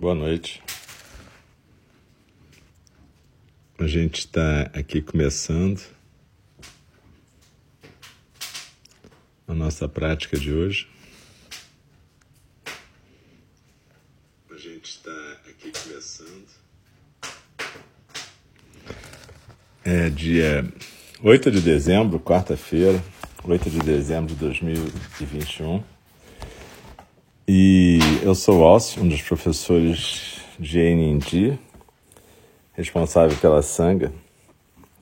Boa noite. A gente está aqui começando a nossa prática de hoje. A gente está aqui começando. É dia 8 de dezembro, quarta-feira, 8 de dezembro de 2021. Eu sou Alcio, um dos professores de NND, responsável pela Sangha,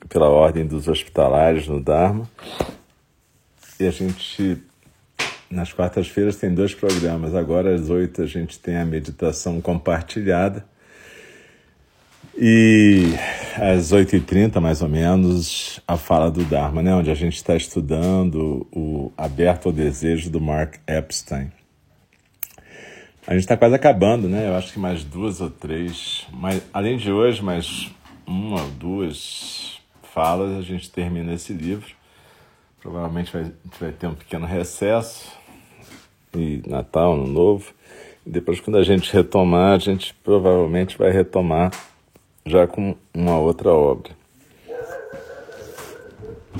pela Ordem dos Hospitalares no Dharma. E a gente, nas quartas-feiras, tem dois programas. Agora, às oito, a gente tem a meditação compartilhada. E às 8h30, mais ou menos, a fala do Dharma, né? onde a gente está estudando o Aberto ao Desejo do Mark Epstein. A gente está quase acabando, né? Eu acho que mais duas ou três. Mas, além de hoje, mais uma ou duas falas, a gente termina esse livro. Provavelmente vai, a gente vai ter um pequeno recesso. E Natal, Ano Novo. E depois, quando a gente retomar, a gente provavelmente vai retomar já com uma outra obra.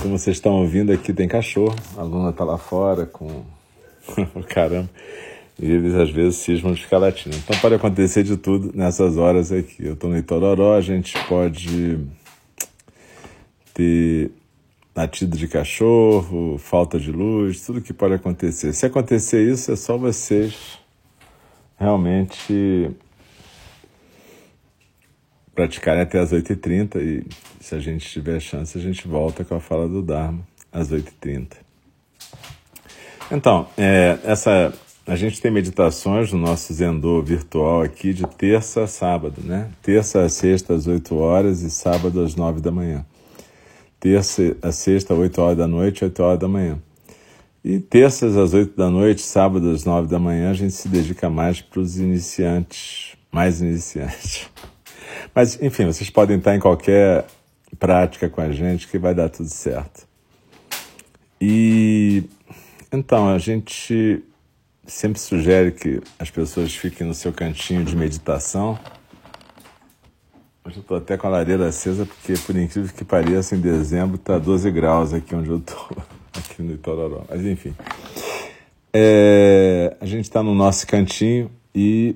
Como vocês estão ouvindo aqui, tem cachorro. A Luna está lá fora com. Caramba e eles às vezes cismam de ficar latindo. Então pode acontecer de tudo nessas horas aqui. Eu estou no Itororó, a gente pode ter latido de cachorro, falta de luz, tudo que pode acontecer. Se acontecer isso, é só vocês realmente praticarem até as 8h30 e se a gente tiver chance, a gente volta com a fala do Dharma às 8h30. Então, é, essa a gente tem meditações no nosso Zendô virtual aqui de terça a sábado, né? Terça a sexta às 8 horas e sábado às 9 da manhã. Terça a sexta, 8 horas da noite, 8 horas da manhã. E terças às 8 da noite, sábado às 9 da manhã, a gente se dedica mais para os iniciantes, mais iniciantes. Mas, enfim, vocês podem estar em qualquer prática com a gente que vai dar tudo certo. E então, a gente sempre sugere que as pessoas fiquem no seu cantinho de meditação. Hoje eu estou até com a lareira acesa, porque, por incrível que pareça, em dezembro está 12 graus aqui onde eu estou, aqui no Itororó. Mas, enfim. É, a gente está no nosso cantinho e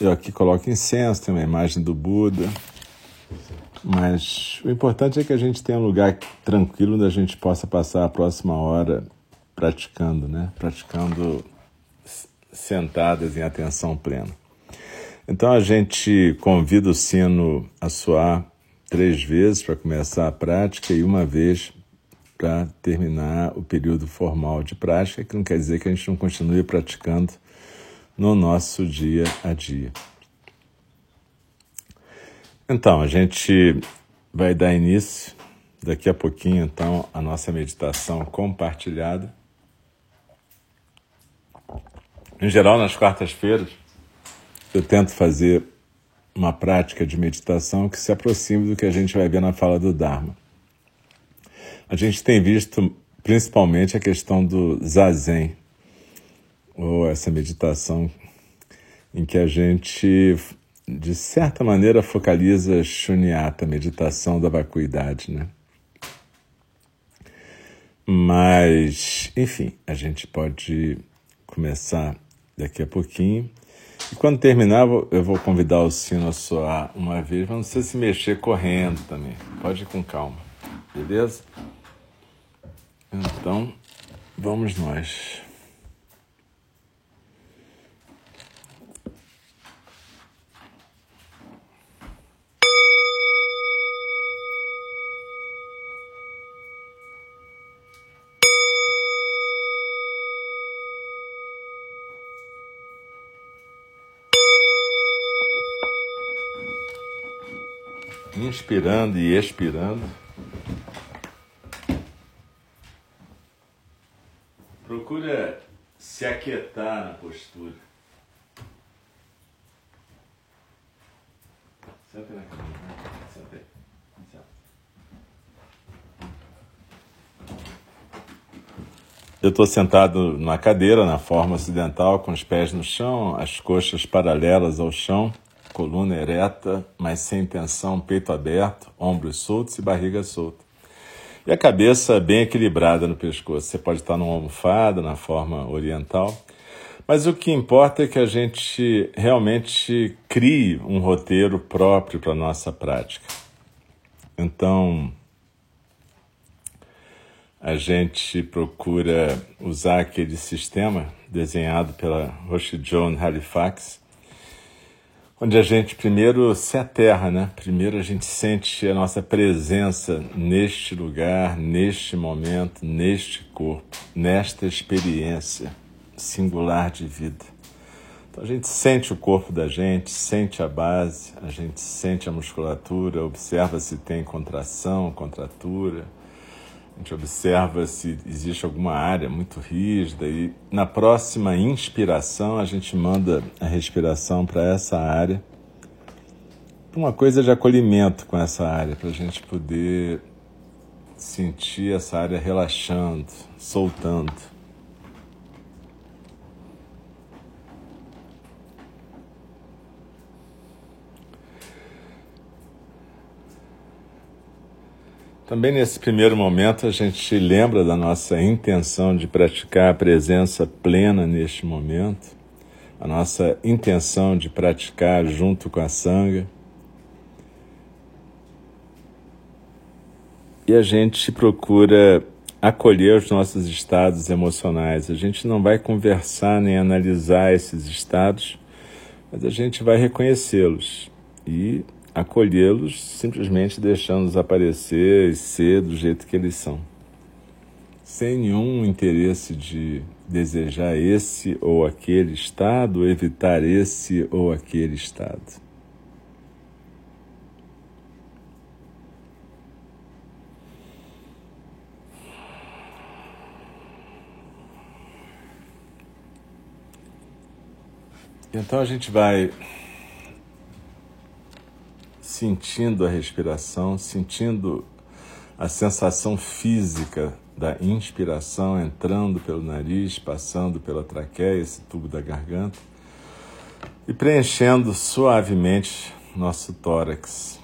eu aqui coloco incenso, tem uma imagem do Buda. Mas o importante é que a gente tenha um lugar tranquilo onde a gente possa passar a próxima hora praticando, né? Praticando sentadas em atenção plena. Então a gente convida o sino a soar três vezes para começar a prática e uma vez para terminar o período formal de prática, que não quer dizer que a gente não continue praticando no nosso dia a dia. Então, a gente vai dar início daqui a pouquinho, então, a nossa meditação compartilhada. Em geral, nas quartas-feiras, eu tento fazer uma prática de meditação que se aproxime do que a gente vai ver na fala do Dharma. A gente tem visto principalmente a questão do zazen, ou essa meditação em que a gente, de certa maneira, focaliza shunyata, meditação da vacuidade, né? Mas, enfim, a gente pode começar daqui a pouquinho. E quando terminar, eu vou convidar o sino a soar uma vez, mas não precisa se mexer correndo também. Pode ir com calma, beleza? Então, vamos nós. Inspirando e expirando. Procura se aquietar na postura. Senta na cama, né? Senta aí. Eu estou sentado na cadeira, na forma ocidental, com os pés no chão, as coxas paralelas ao chão, coluna ereta, mas sem tensão, peito aberto, ombros soltos e barriga solta. E a cabeça bem equilibrada no pescoço. Você pode estar numa almofada, na forma oriental. Mas o que importa é que a gente realmente crie um roteiro próprio para a nossa prática. Então, a gente procura usar aquele sistema desenhado pela Roche John Halifax, onde a gente primeiro se aterra, né? Primeiro a gente sente a nossa presença neste lugar, neste momento, neste corpo, nesta experiência singular de vida. Então a gente sente o corpo da gente, sente a base, a gente sente a musculatura, observa se tem contração, contratura a gente observa se existe alguma área muito rígida e na próxima inspiração a gente manda a respiração para essa área, uma coisa de acolhimento com essa área, para a gente poder sentir essa área relaxando, soltando. Também nesse primeiro momento a gente lembra da nossa intenção de praticar a presença plena neste momento, a nossa intenção de praticar junto com a sanga. E a gente procura acolher os nossos estados emocionais. A gente não vai conversar nem analisar esses estados, mas a gente vai reconhecê-los e acolhê-los simplesmente deixando-os aparecer e ser do jeito que eles são, sem nenhum interesse de desejar esse ou aquele estado, evitar esse ou aquele estado. Então a gente vai sentindo a respiração, sentindo a sensação física da inspiração entrando pelo nariz, passando pela traqueia, esse tubo da garganta, e preenchendo suavemente nosso tórax.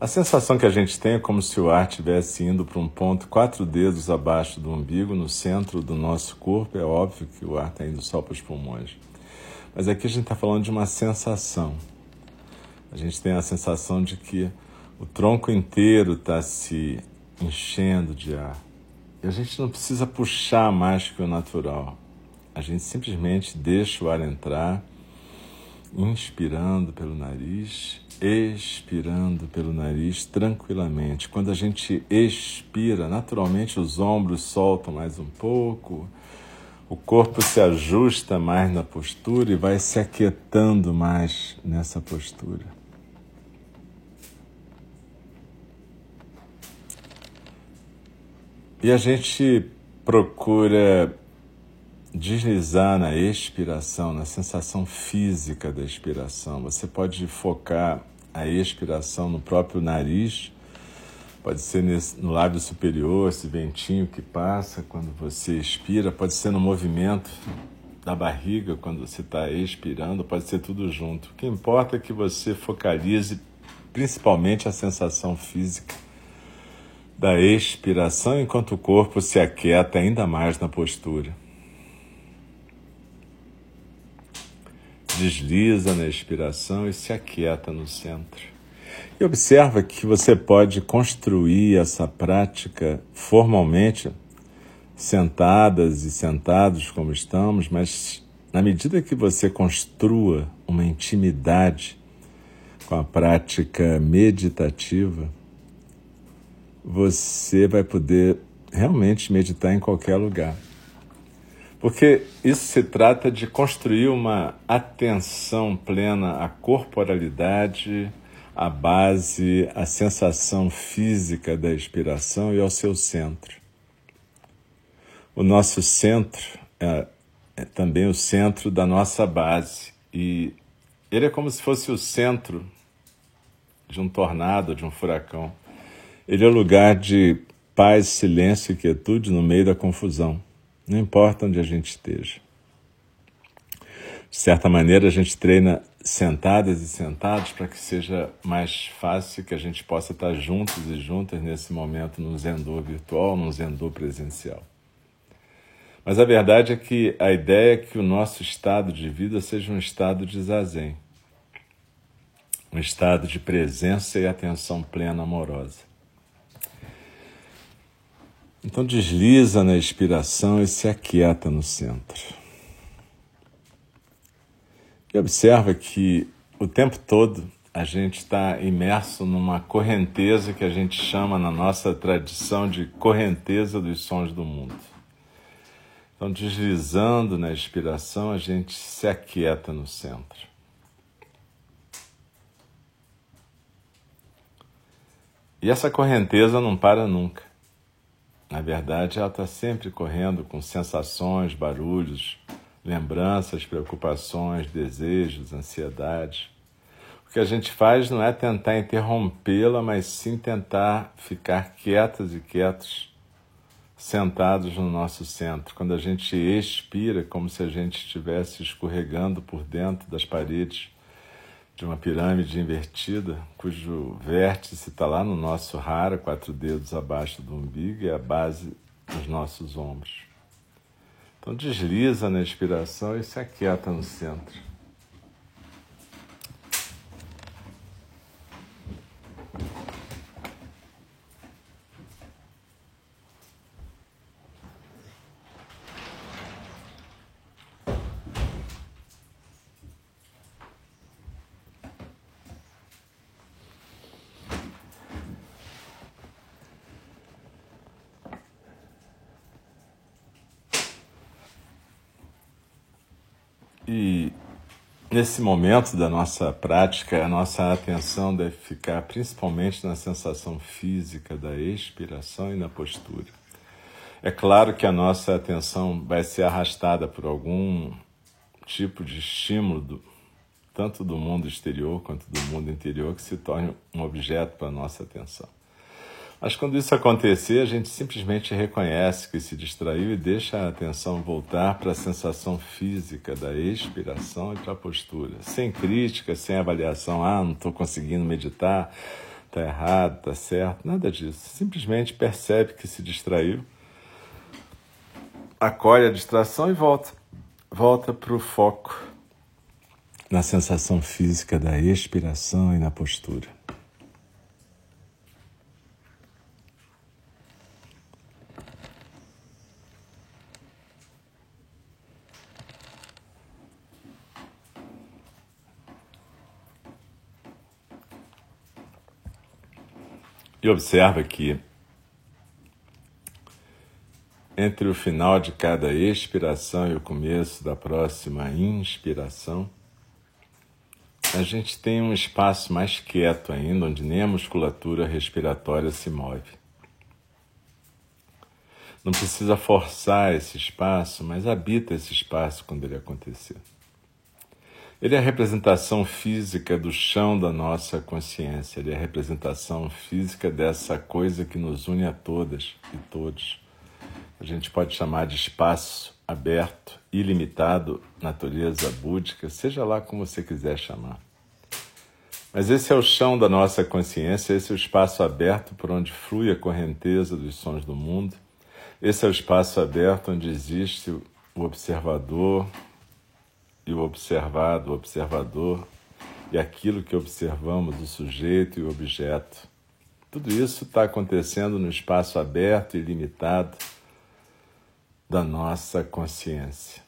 A sensação que a gente tem é como se o ar estivesse indo para um ponto quatro dedos abaixo do umbigo, no centro do nosso corpo. É óbvio que o ar está indo só para os pulmões. Mas aqui a gente está falando de uma sensação. A gente tem a sensação de que o tronco inteiro está se enchendo de ar. E a gente não precisa puxar mais que o natural. A gente simplesmente deixa o ar entrar, inspirando pelo nariz, expirando pelo nariz tranquilamente. Quando a gente expira, naturalmente os ombros soltam mais um pouco, o corpo se ajusta mais na postura e vai se aquietando mais nessa postura. E a gente procura deslizar na expiração, na sensação física da expiração. Você pode focar a expiração no próprio nariz, pode ser nesse, no lábio superior, esse ventinho que passa quando você expira, pode ser no movimento da barriga quando você está expirando, pode ser tudo junto. O que importa é que você focalize principalmente a sensação física da expiração enquanto o corpo se aquieta ainda mais na postura. Desliza na expiração e se aquieta no centro. E observa que você pode construir essa prática formalmente, sentadas e sentados como estamos, mas na medida que você construa uma intimidade com a prática meditativa, você vai poder realmente meditar em qualquer lugar. Porque isso se trata de construir uma atenção plena à corporalidade, à base, à sensação física da expiração e ao seu centro. O nosso centro é, é também o centro da nossa base e ele é como se fosse o centro de um tornado, de um furacão. Ele é o lugar de paz, silêncio e quietude no meio da confusão, não importa onde a gente esteja. De certa maneira, a gente treina sentadas e sentados para que seja mais fácil que a gente possa estar juntos e juntas nesse momento no Zendô virtual, no Zendô presencial. Mas a verdade é que a ideia é que o nosso estado de vida seja um estado de zazen, um estado de presença e atenção plena amorosa. Então desliza na expiração e se aquieta no centro. E observa que o tempo todo a gente está imerso numa correnteza que a gente chama na nossa tradição de correnteza dos sons do mundo. Então, deslizando na expiração, a gente se aquieta no centro. E essa correnteza não para nunca. Na verdade, ela está sempre correndo com sensações, barulhos, lembranças, preocupações, desejos, ansiedades. O que a gente faz não é tentar interrompê-la, mas sim tentar ficar quietas e quietos, sentados no nosso centro. Quando a gente expira, como se a gente estivesse escorregando por dentro das paredes de uma pirâmide invertida, cujo vértice está lá no nosso rara, quatro dedos abaixo do umbigo e a base dos nossos ombros. Então desliza na expiração e se aquieta no centro. E nesse momento da nossa prática, a nossa atenção deve ficar principalmente na sensação física da expiração e na postura. É claro que a nossa atenção vai ser arrastada por algum tipo de estímulo, do, tanto do mundo exterior quanto do mundo interior, que se torne um objeto para a nossa atenção. Mas quando isso acontecer, a gente simplesmente reconhece que se distraiu e deixa a atenção voltar para a sensação física da expiração e para a postura, sem crítica, sem avaliação. Ah, não estou conseguindo meditar, está errado, está certo, nada disso. Simplesmente percebe que se distraiu, acolhe a distração e volta. Volta para o foco na sensação física da expiração e na postura. E observa que entre o final de cada expiração e o começo da próxima inspiração, a gente tem um espaço mais quieto ainda, onde nem a musculatura respiratória se move. Não precisa forçar esse espaço, mas habita esse espaço quando ele acontecer. Ele é a representação física do chão da nossa consciência, ele é a representação física dessa coisa que nos une a todas e todos. A gente pode chamar de espaço aberto, ilimitado, natureza búdica, seja lá como você quiser chamar. Mas esse é o chão da nossa consciência, esse é o espaço aberto por onde flui a correnteza dos sons do mundo. Esse é o espaço aberto onde existe o observador, e o observado, o observador, e aquilo que observamos, o sujeito e o objeto. Tudo isso está acontecendo no espaço aberto e limitado da nossa consciência,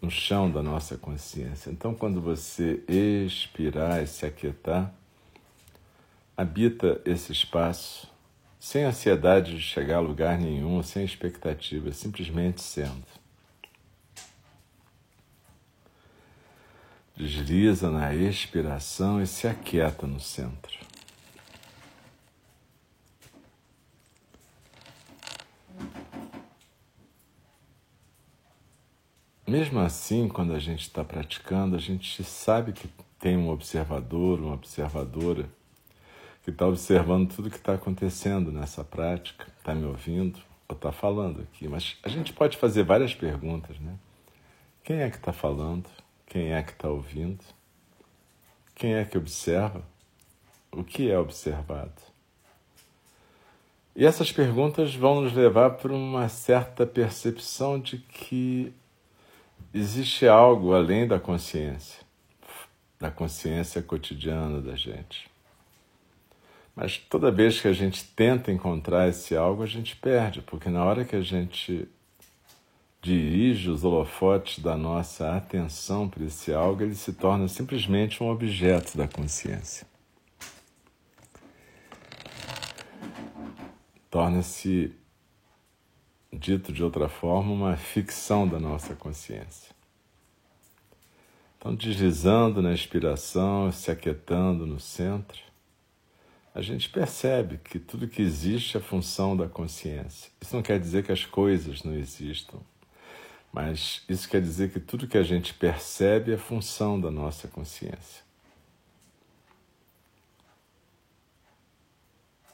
no chão da nossa consciência. Então, quando você expirar e se aquietar, habita esse espaço sem ansiedade de chegar a lugar nenhum, sem expectativa, simplesmente sendo. Desliza na expiração e se aquieta no centro. Mesmo assim, quando a gente está praticando, a gente sabe que tem um observador, uma observadora que está observando tudo que está acontecendo nessa prática, está me ouvindo ou está falando aqui. Mas a gente pode fazer várias perguntas, né? Quem é que está falando? Quem é que está ouvindo? Quem é que observa? O que é observado? E essas perguntas vão nos levar para uma certa percepção de que existe algo além da consciência, da consciência cotidiana da gente. Mas toda vez que a gente tenta encontrar esse algo, a gente perde, porque na hora que a gente dirige os holofotes da nossa atenção para esse algo, ele se torna simplesmente um objeto da consciência. Torna-se, dito de outra forma, uma ficção da nossa consciência. Então, deslizando na inspiração, se aquietando no centro, a gente percebe que tudo que existe é função da consciência. Isso não quer dizer que as coisas não existam, mas isso quer dizer que tudo que a gente percebe é função da nossa consciência.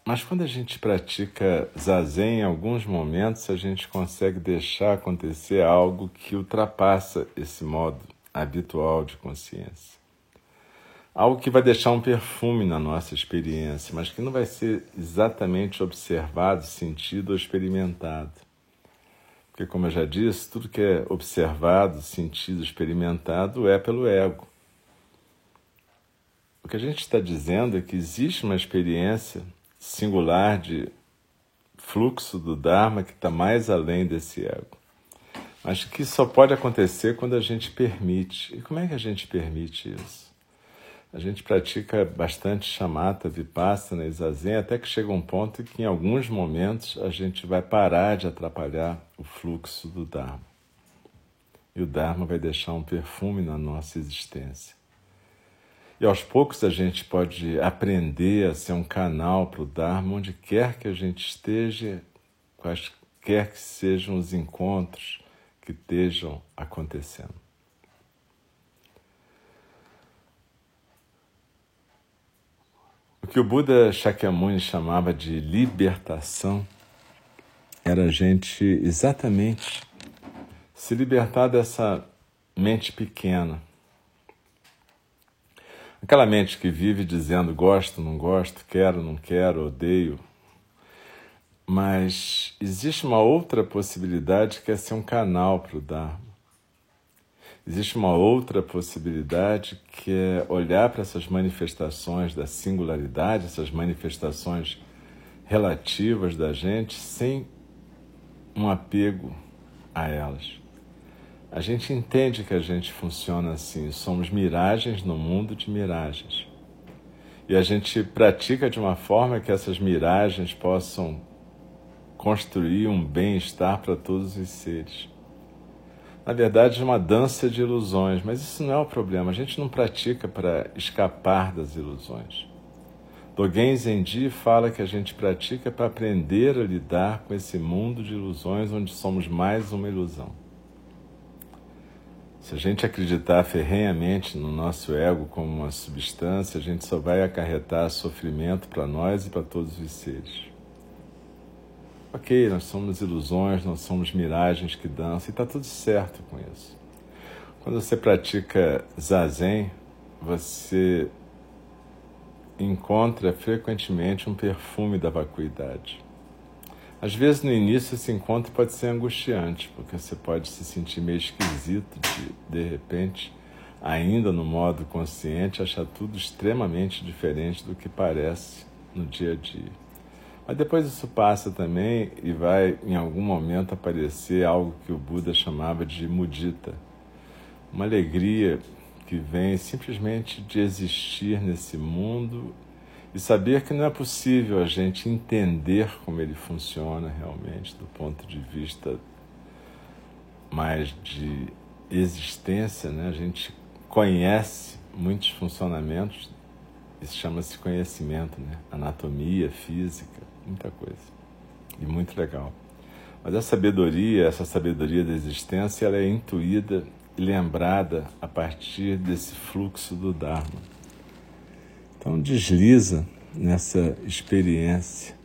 Mas quando a gente pratica zazen, em alguns momentos a gente consegue deixar acontecer algo que ultrapassa esse modo habitual de consciência algo que vai deixar um perfume na nossa experiência, mas que não vai ser exatamente observado, sentido ou experimentado. Porque, como eu já disse, tudo que é observado, sentido, experimentado é pelo ego. O que a gente está dizendo é que existe uma experiência singular de fluxo do Dharma que está mais além desse ego. Mas que só pode acontecer quando a gente permite. E como é que a gente permite isso? A gente pratica bastante chamata, vipassana e zazen, até que chega um ponto que em alguns momentos a gente vai parar de atrapalhar o fluxo do Dharma. E o Dharma vai deixar um perfume na nossa existência. E aos poucos a gente pode aprender a ser um canal para o Dharma onde quer que a gente esteja, quaisquer que sejam os encontros que estejam acontecendo. O que o Buda Shakyamuni chamava de libertação era a gente exatamente se libertar dessa mente pequena. Aquela mente que vive dizendo gosto, não gosto, quero, não quero, odeio. Mas existe uma outra possibilidade que é ser um canal para o Dharma. Existe uma outra possibilidade que é olhar para essas manifestações da singularidade, essas manifestações relativas da gente, sem um apego a elas. A gente entende que a gente funciona assim, somos miragens no mundo de miragens. E a gente pratica de uma forma que essas miragens possam construir um bem-estar para todos os seres na verdade, uma dança de ilusões, mas isso não é o problema. A gente não pratica para escapar das ilusões. Dogen Zenji fala que a gente pratica para aprender a lidar com esse mundo de ilusões onde somos mais uma ilusão. Se a gente acreditar ferrenhamente no nosso ego como uma substância, a gente só vai acarretar sofrimento para nós e para todos os seres. Ok, nós somos ilusões, nós somos miragens que dançam, e está tudo certo com isso. Quando você pratica zazen, você encontra frequentemente um perfume da vacuidade. Às vezes no início esse encontro pode ser angustiante, porque você pode se sentir meio esquisito de, de repente, ainda no modo consciente, achar tudo extremamente diferente do que parece no dia a dia. Mas depois isso passa também e vai em algum momento aparecer algo que o Buda chamava de mudita. Uma alegria que vem simplesmente de existir nesse mundo e saber que não é possível a gente entender como ele funciona realmente do ponto de vista mais de existência, né? A gente conhece muitos funcionamentos, isso chama-se conhecimento, né? Anatomia, física, muita coisa. E muito legal. Mas a sabedoria, essa sabedoria da existência, ela é intuída e lembrada a partir desse fluxo do Dharma. Então desliza nessa experiência.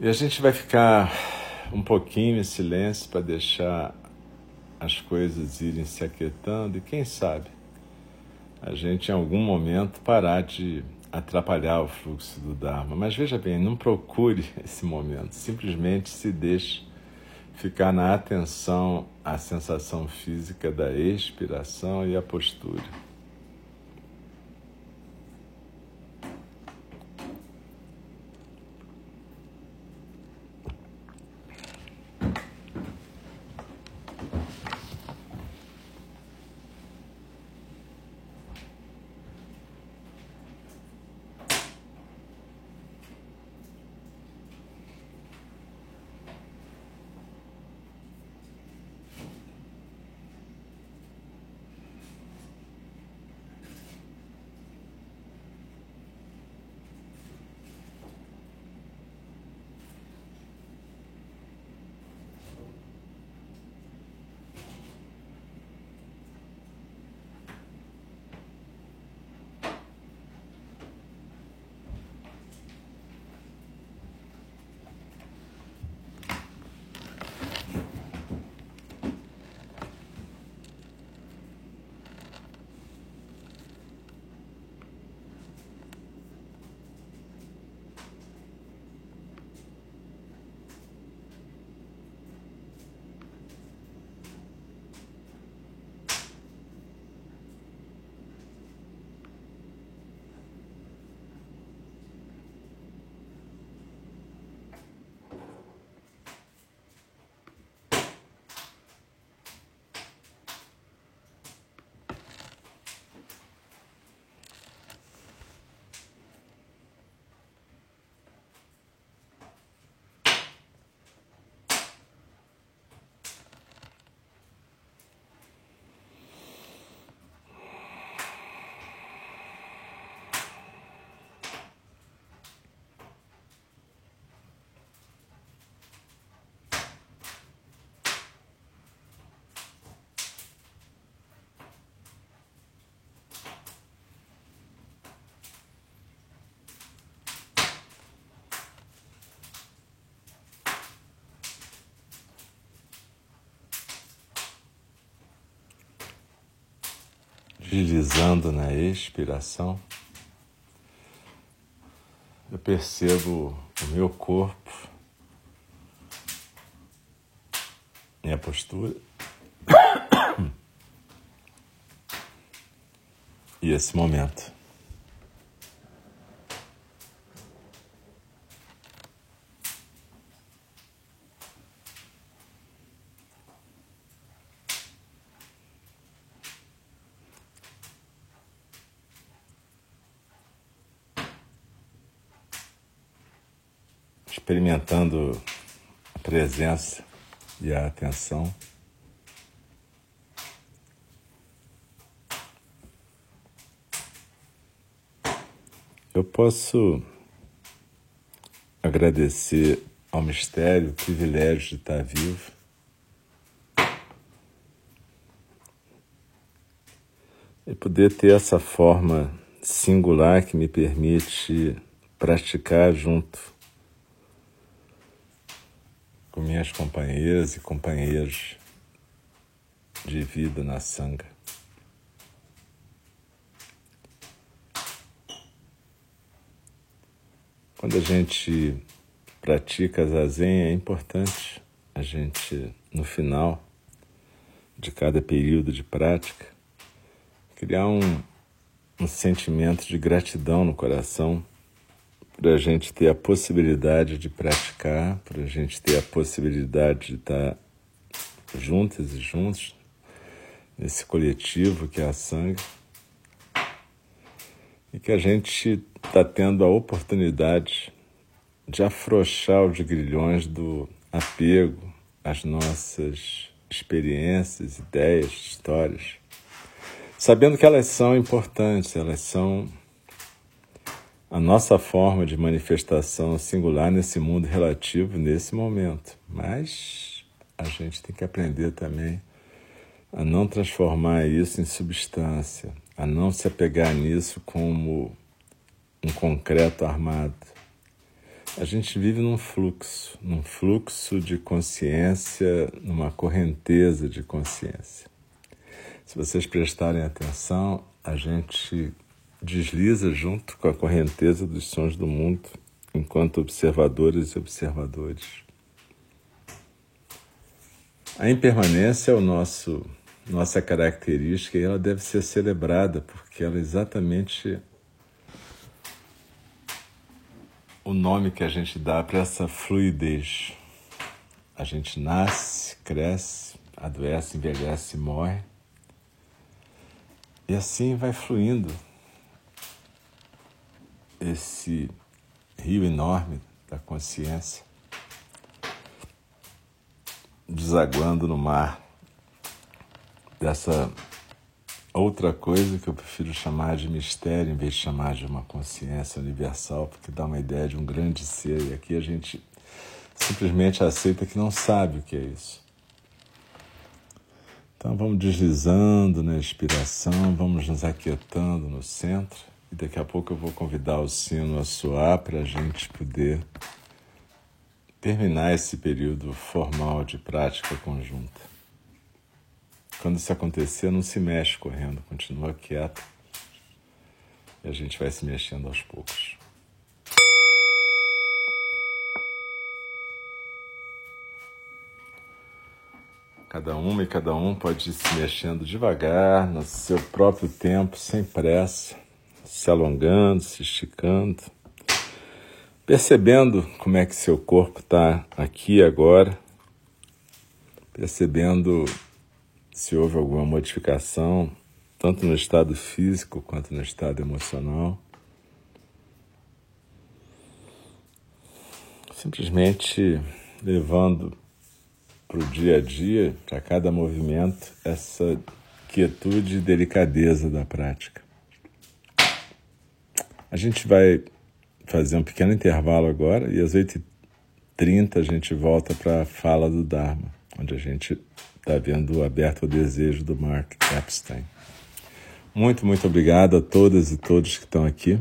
E a gente vai ficar um pouquinho em silêncio para deixar as coisas irem se aquietando e quem sabe a gente em algum momento parar de atrapalhar o fluxo do Dharma. Mas veja bem, não procure esse momento, simplesmente se deixe ficar na atenção à sensação física da expiração e a postura. Deslizando na expiração, eu percebo o meu corpo, minha postura e esse momento. Experimentando a presença e a atenção. Eu posso agradecer ao mistério o privilégio de estar vivo. E poder ter essa forma singular que me permite praticar junto com minhas companheiras e companheiros de vida na sanga. Quando a gente pratica zazen, é importante a gente, no final de cada período de prática, criar um, um sentimento de gratidão no coração para a gente ter a possibilidade de praticar, para a gente ter a possibilidade de estar juntas e juntos nesse coletivo que é a sangue. E que a gente está tendo a oportunidade de afrouxar os grilhões do apego às nossas experiências, ideias, histórias, sabendo que elas são importantes, elas são a nossa forma de manifestação singular nesse mundo relativo, nesse momento. Mas a gente tem que aprender também a não transformar isso em substância, a não se apegar nisso como um concreto armado. A gente vive num fluxo, num fluxo de consciência, numa correnteza de consciência. Se vocês prestarem atenção, a gente desliza junto com a correnteza dos sons do mundo, enquanto observadores e observadores. A impermanência é o nosso nossa característica e ela deve ser celebrada porque ela é exatamente o nome que a gente dá para essa fluidez. A gente nasce, cresce, adoece, envelhece, morre. E assim vai fluindo esse rio enorme da consciência, desaguando no mar. Dessa outra coisa que eu prefiro chamar de mistério em vez de chamar de uma consciência universal, porque dá uma ideia de um grande ser. E aqui a gente simplesmente aceita que não sabe o que é isso. Então vamos deslizando na inspiração, vamos nos aquietando no centro e daqui a pouco eu vou convidar o sino a soar para a gente poder terminar esse período formal de prática conjunta. Quando isso acontecer, não se mexe correndo, continua quieto e a gente vai se mexendo aos poucos. Cada uma e cada um pode ir se mexendo devagar, no seu próprio tempo, sem pressa, se alongando, se esticando, percebendo como é que seu corpo está aqui agora, percebendo se houve alguma modificação, tanto no estado físico quanto no estado emocional. Simplesmente levando para o dia a dia, para cada movimento, essa quietude e delicadeza da prática. A gente vai fazer um pequeno intervalo agora e às 8h30 a gente volta para a fala do Dharma, onde a gente está vendo Aberto ao Desejo do Mark Epstein. Muito, muito obrigado a todas e todos que estão aqui.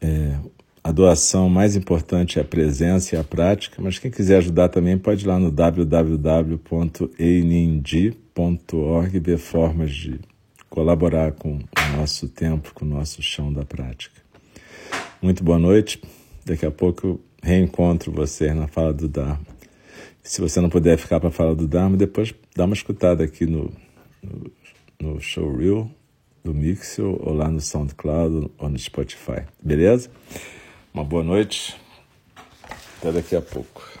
É, a doação mais importante é a presença e a prática, mas quem quiser ajudar também pode ir lá no www.einindi.org ver formas de colaborar com o nosso tempo, com o nosso chão da prática. Muito boa noite. Daqui a pouco eu reencontro vocês na fala do Dharma. Se você não puder ficar para falar do Dharma, depois dá uma escutada aqui no, no, no Showreel do Mixel ou lá no SoundCloud ou no Spotify. Beleza? Uma boa noite. Até daqui a pouco.